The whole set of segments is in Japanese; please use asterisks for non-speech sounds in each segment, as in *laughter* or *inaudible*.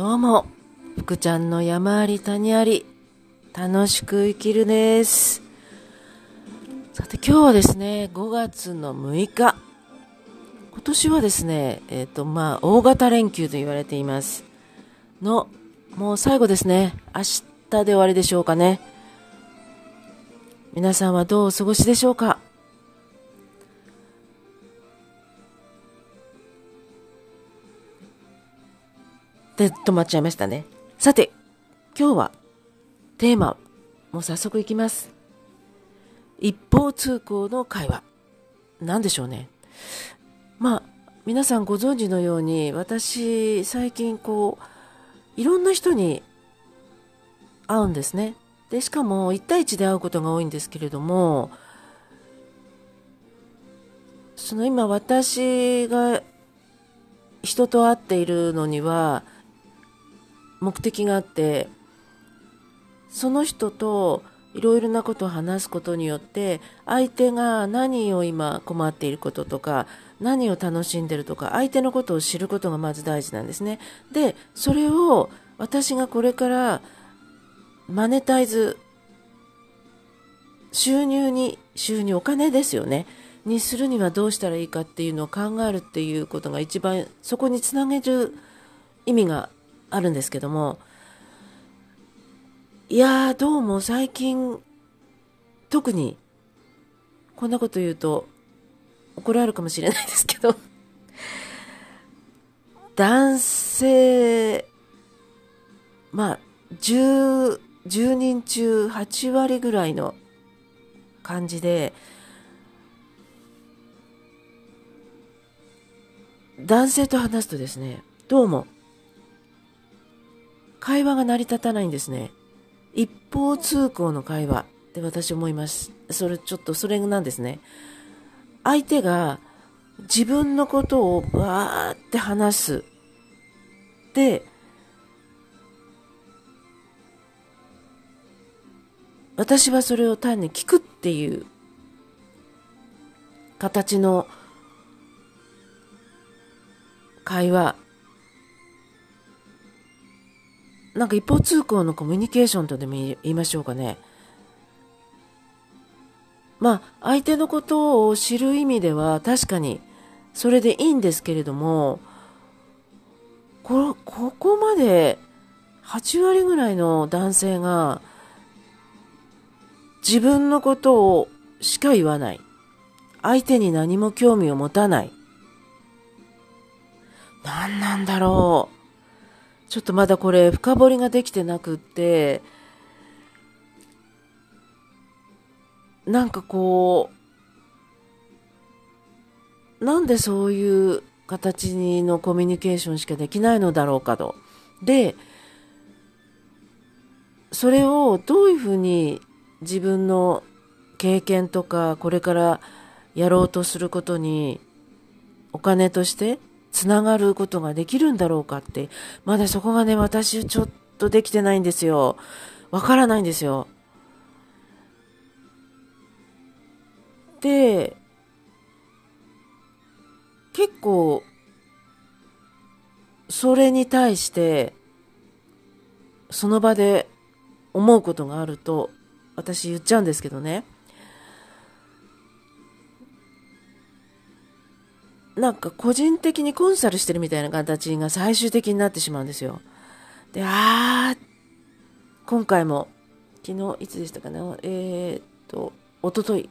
どうも、福ちゃんの山あり谷あり、楽しく生きるです。さて今日はですね、5月の6日。今年はですね、えっ、と、まあ、大型連休と言われています。の、もう最後ですね。明日で終わりでしょうかね。皆さんはどうお過ごしでしょうか？で、止まっちゃいましたね。さて、今日は、テーマ、もう早速いきます。一方通行の会話。何でしょうね。まあ、皆さんご存知のように、私、最近こう、いろんな人に会うんですね。で、しかも、1対1で会うことが多いんですけれども、その今私が人と会っているのには目的があってその人といろいろなことを話すことによって相手が何を今困っていることとか何を楽しんでるとか相手のことを知ることがまず大事なんですね。でそれを私がこれからマネタイズ収入に収入お金ですよね。にするにはどうしたらいいかっていうのを考えるっていうことが一番そこにつなげる意味があるんですけどもいやーどうも最近特にこんなこと言うと怒られるかもしれないですけど *laughs* 男性まあ 10, 10人中8割ぐらいの感じで男性と話すとですね、どうも、会話が成り立たないんですね。一方通行の会話って私思います。それちょっとそれなんですね。相手が自分のことをわーって話す。で、私はそれを単に聞くっていう形の会話なんか一方通行のコミュニケーションとでも言いましょうかね。まあ相手のことを知る意味では確かにそれでいいんですけれどもこここまで8割ぐらいの男性が自分のことをしか言わない。相手に何も興味を持たない。何なんだろう。ちょっとまだこれ深掘りができてなくって、なんかこう、なんでそういう形のコミュニケーションしかできないのだろうかと。で、それをどういうふうに自分の経験とかこれからやろうとすることにお金としてつながることができるんだろうかって、まだそこがね、私ちょっとできてないんですよ。わからないんですよ。で、結構、それに対して、その場で思うことがあると、私言っちゃうんですけどね。なんか個人的にコンサルしてるみたいな形が最終的になってしまうんですよ。で、あー、今回も、昨日、いつでしたかね、えー、っと、おととい、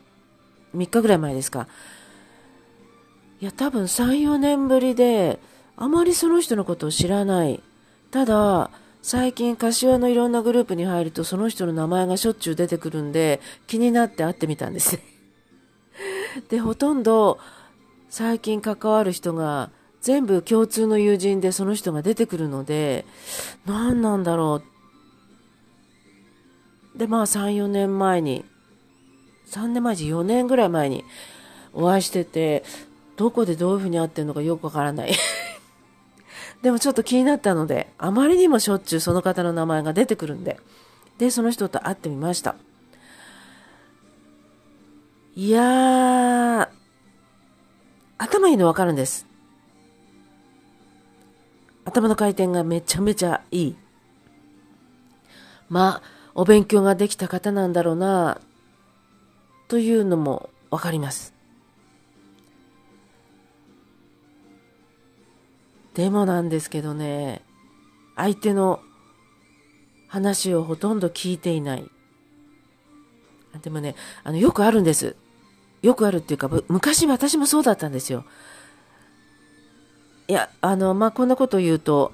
3日ぐらい前ですか。いや、多分3、4年ぶりで、あまりその人のことを知らない。ただ、最近柏のいろんなグループに入るとその人の名前がしょっちゅう出てくるんで気になって会ってみたんです。で、ほとんど最近関わる人が全部共通の友人でその人が出てくるので、何なんだろう。で、まあ3、4年前に、3年前じ4年ぐらい前にお会いしてて、どこでどういうふうに会ってるのかよくわからない。*laughs* でもちょっと気になったので、あまりにもしょっちゅうその方の名前が出てくるんで、で、その人と会ってみました。いやー、頭いいのわかるんです。頭の回転がめちゃめちゃいい。まあ、お勉強ができた方なんだろうな、というのもわかります。でもなんですけどね、相手の話をほとんど聞いていない。でもね、あの、よくあるんです。よくあるっていうか、昔私もそうだったんですよ。いや、あの、まあ、こんなこと言うと、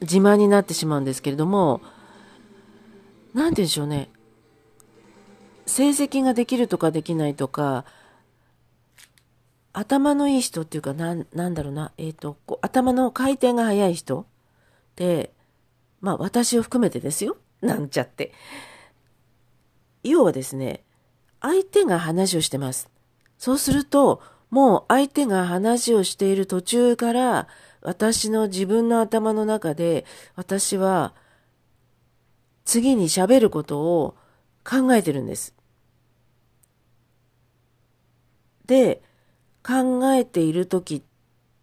自慢になってしまうんですけれども、なんて言うんでしょうね。成績ができるとかできないとか、頭のいい人っていうか、なん、なんだろうな、えっ、ー、と、頭の回転が速い人って、まあ私を含めてですよ。なんちゃって。要はですね、相手が話をしてます。そうすると、もう相手が話をしている途中から、私の自分の頭の中で、私は、次に喋ることを考えてるんです。で、考えている時っ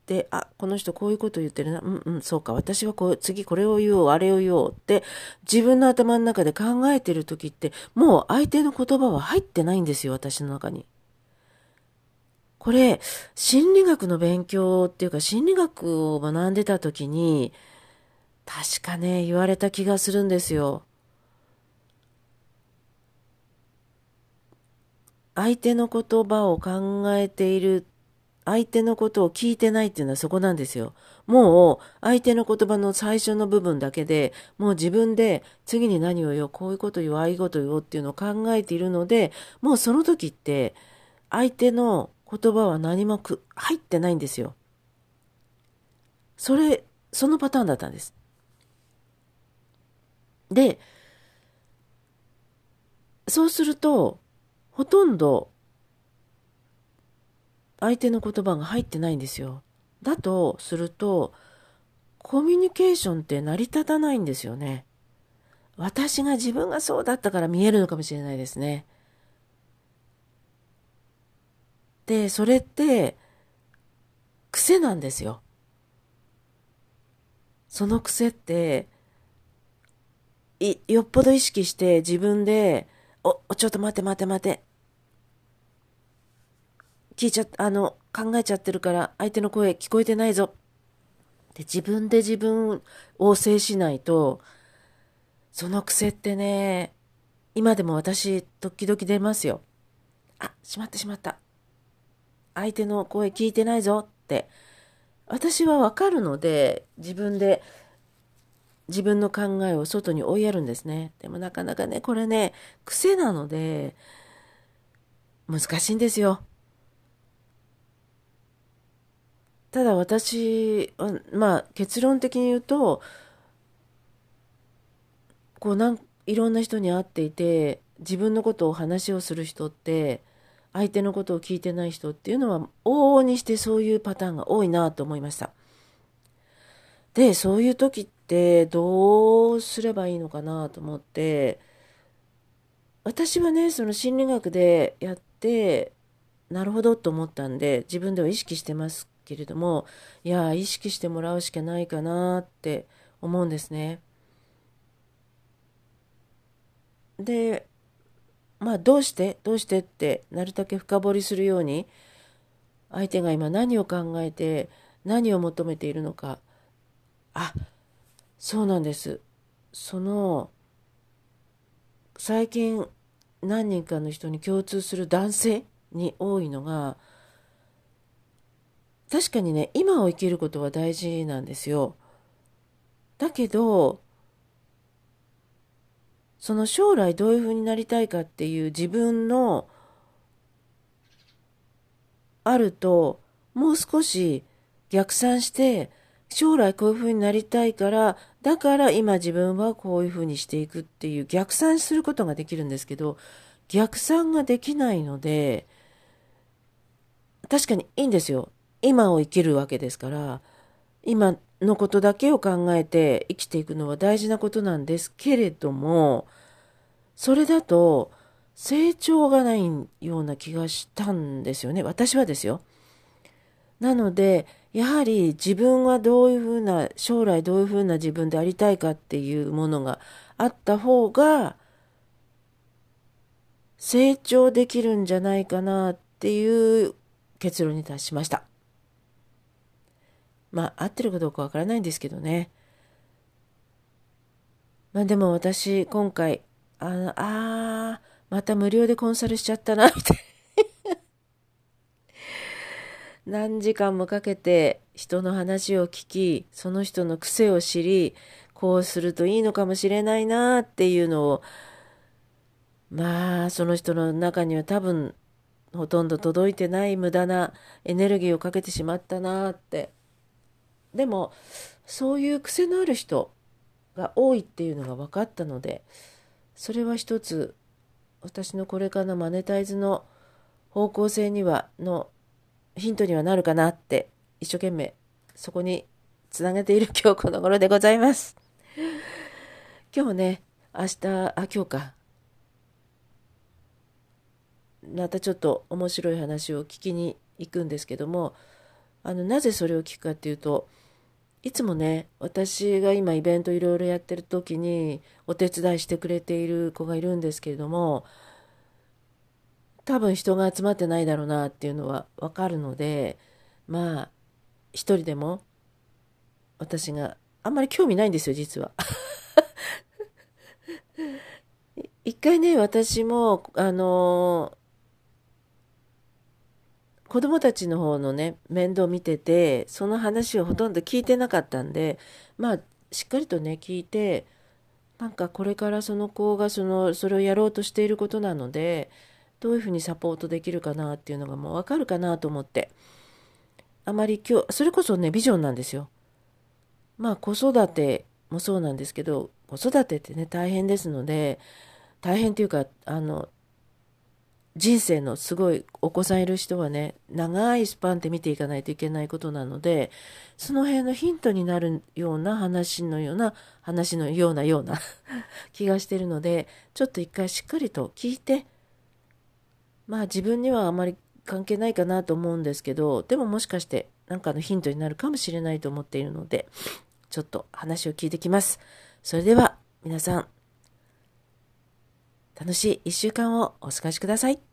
て、あ、この人こういうこと言ってるな。うんうん、そうか。私はこう、次これを言おう、あれを言おうって、自分の頭の中で考えてる時って、もう相手の言葉は入ってないんですよ、私の中に。これ、心理学の勉強っていうか、心理学を学んでた時に、確かね、言われた気がするんですよ。相手の言葉を考えている相手のことを聞いてないっていうのはそこなんですよ。もう相手の言葉の最初の部分だけでもう自分で次に何を言おう、こういうこと言おう、ああいうこと言おうっていうのを考えているので、もうその時って相手の言葉は何もく入ってないんですよ。それ、そのパターンだったんです。で、そうすると、ほとんど相手の言葉が入ってないんですよ。だとすると、コミュニケーションって成り立たないんですよね。私が自分がそうだったから見えるのかもしれないですね。で、それって、癖なんですよ。その癖って、い、よっぽど意識して自分で、お、ちょっと待って待って待って。聞いちゃ、あの、考えちゃってるから相手の声聞こえてないぞ。で、自分で自分を制しないと、その癖ってね、今でも私、時々出ますよ。あ、しまったしまった。相手の声聞いてないぞって。私はわかるので、自分で自分の考えを外に追いやるんですね。でもなかなかね、これね、癖なので、難しいんですよ。ただ私、まあ結論的に言うと、こうなんいろんな人に会っていて、自分のことを話をする人って、相手のことを聞いてない人っていうのは往々にしてそういうパターンが多いなと思いました。で、そういう時ってどうすればいいのかなと思って、私はね、その心理学でやって、なるほどと思ったんで、自分では意識してますけれども、いや、意識してもらうしかないかなって思うんですね。で、まあ、どうしてどうしてってなるだけ深掘りするように、相手が今何を考えて何を求めているのか、あ、そうなんです。その、最近何人かの人に共通する男性に多いのが、確かにね、今を生きることは大事なんですよ。だけど、その将来どういうふうになりたいかっていう自分のあると、もう少し逆算して、将来こういうふうになりたいから、だから今自分はこういうふうにしていくっていう逆算することができるんですけど、逆算ができないので、確かにいいんですよ。今を生きるわけですから、今のことだけを考えて生きていくのは大事なことなんですけれども、それだと成長がないような気がしたんですよね。私はですよ。なので、やはり自分はどういうふうな、将来どういうふうな自分でありたいかっていうものがあった方が、成長できるんじゃないかなっていう結論に達しました。まあ、合ってるかどうかわからないんですけどね。まあでも私、今回、あの、あー、また無料でコンサルしちゃったな、みたいな。*laughs* 何時間もかけて人の話を聞き、その人の癖を知り、こうするといいのかもしれないなっていうのを、まあ、その人の中には多分、ほとんど届いてない無駄なエネルギーをかけてしまったなって。でも、そういう癖のある人が多いっていうのが分かったので、それは一つ、私のこれからのマネタイズの方向性には、のヒントにはなるかなって一生懸命そこにつなげている今日この頃でございます。今日ね、明日、あ、今日か。またちょっと面白い話を聞きに行くんですけども、あの、なぜそれを聞くかっていうと、いつもね、私が今イベントいろいろやってる時にお手伝いしてくれている子がいるんですけれども、多分人が集まってないだろうなっていうのはわかるので、まあ、一人でも私があんまり興味ないんですよ、実は。*laughs* 一回ね、私も、あの子供たちの方のね、面倒見てて、その話をほとんど聞いてなかったんで、まあ、しっかりとね、聞いて、なんかこれからその子がその、それをやろうとしていることなので、どういうふうにサポートできるかなっていうのがもうわかるかなと思って。あまり今日、それこそね、ビジョンなんですよ。まあ子育てもそうなんですけど、子育てってね、大変ですので、大変っていうか、あの、人生のすごいお子さんいる人はね、長いスパンで見ていかないといけないことなので、その辺のヒントになるような話のような、話のようなような *laughs* 気がしてるので、ちょっと一回しっかりと聞いて、まあ自分にはあまり関係ないかなと思うんですけど、でももしかして何かのヒントになるかもしれないと思っているので、ちょっと話を聞いてきます。それでは皆さん、楽しい一週間をお過ごしください。